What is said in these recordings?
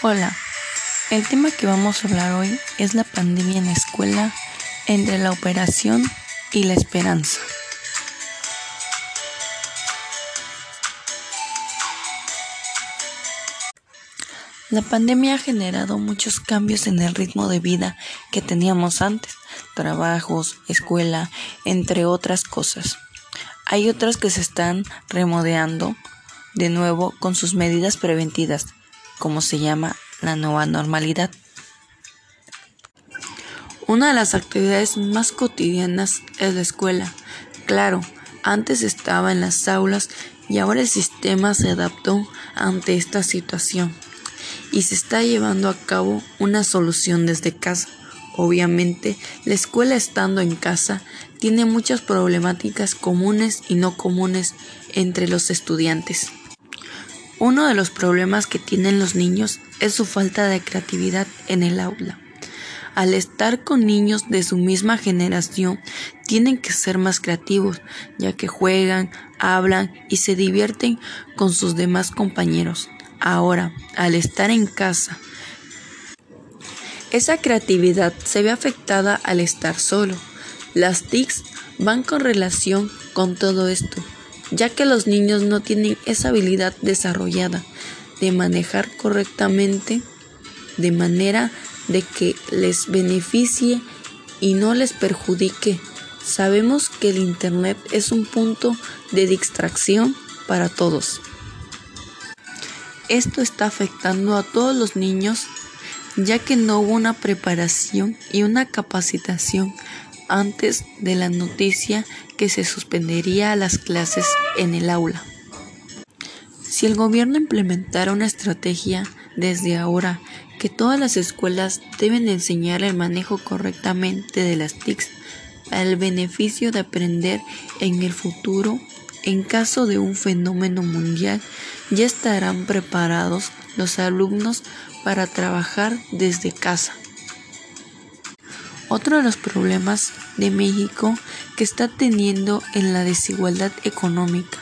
Hola, el tema que vamos a hablar hoy es la pandemia en la escuela entre la operación y la esperanza. La pandemia ha generado muchos cambios en el ritmo de vida que teníamos antes, trabajos, escuela, entre otras cosas. Hay otras que se están remodeando de nuevo con sus medidas preventivas como se llama la nueva normalidad. Una de las actividades más cotidianas es la escuela. Claro, antes estaba en las aulas y ahora el sistema se adaptó ante esta situación y se está llevando a cabo una solución desde casa. Obviamente, la escuela estando en casa tiene muchas problemáticas comunes y no comunes entre los estudiantes. Uno de los problemas que tienen los niños es su falta de creatividad en el aula. Al estar con niños de su misma generación, tienen que ser más creativos, ya que juegan, hablan y se divierten con sus demás compañeros. Ahora, al estar en casa, esa creatividad se ve afectada al estar solo. Las TICs van con relación con todo esto ya que los niños no tienen esa habilidad desarrollada de manejar correctamente de manera de que les beneficie y no les perjudique. Sabemos que el Internet es un punto de distracción para todos. Esto está afectando a todos los niños ya que no hubo una preparación y una capacitación antes de la noticia que se suspendería las clases en el aula. Si el gobierno implementara una estrategia desde ahora que todas las escuelas deben enseñar el manejo correctamente de las TICs al beneficio de aprender en el futuro, en caso de un fenómeno mundial, ya estarán preparados los alumnos para trabajar desde casa. Otro de los problemas de México que está teniendo en la desigualdad económica,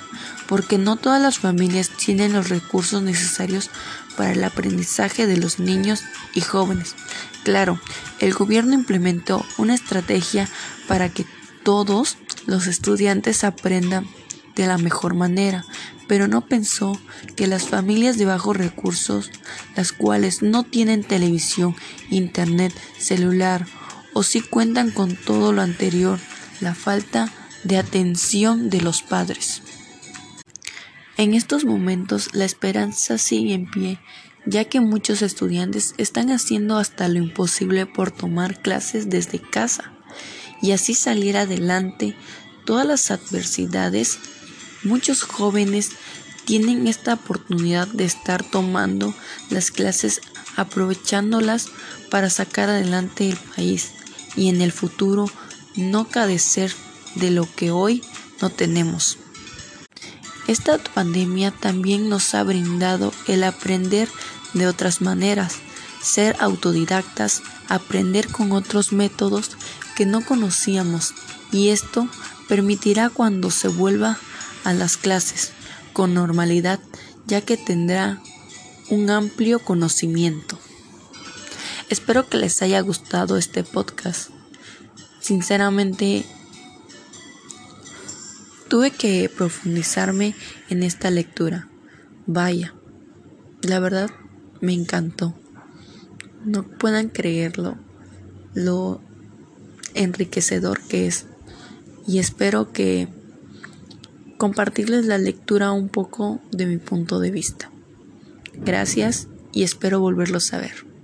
porque no todas las familias tienen los recursos necesarios para el aprendizaje de los niños y jóvenes. Claro, el gobierno implementó una estrategia para que todos los estudiantes aprendan de la mejor manera, pero no pensó que las familias de bajos recursos, las cuales no tienen televisión, internet, celular o si cuentan con todo lo anterior, la falta de atención de los padres. En estos momentos la esperanza sigue en pie, ya que muchos estudiantes están haciendo hasta lo imposible por tomar clases desde casa y así salir adelante todas las adversidades. Muchos jóvenes tienen esta oportunidad de estar tomando las clases aprovechándolas para sacar adelante el país y en el futuro no cadecer de lo que hoy no tenemos. Esta pandemia también nos ha brindado el aprender de otras maneras, ser autodidactas, aprender con otros métodos que no conocíamos y esto permitirá cuando se vuelva a las clases con normalidad ya que tendrá un amplio conocimiento. Espero que les haya gustado este podcast. Sinceramente, tuve que profundizarme en esta lectura. Vaya, la verdad me encantó. No puedan creerlo, lo enriquecedor que es. Y espero que compartirles la lectura un poco de mi punto de vista. Gracias y espero volverlos a ver.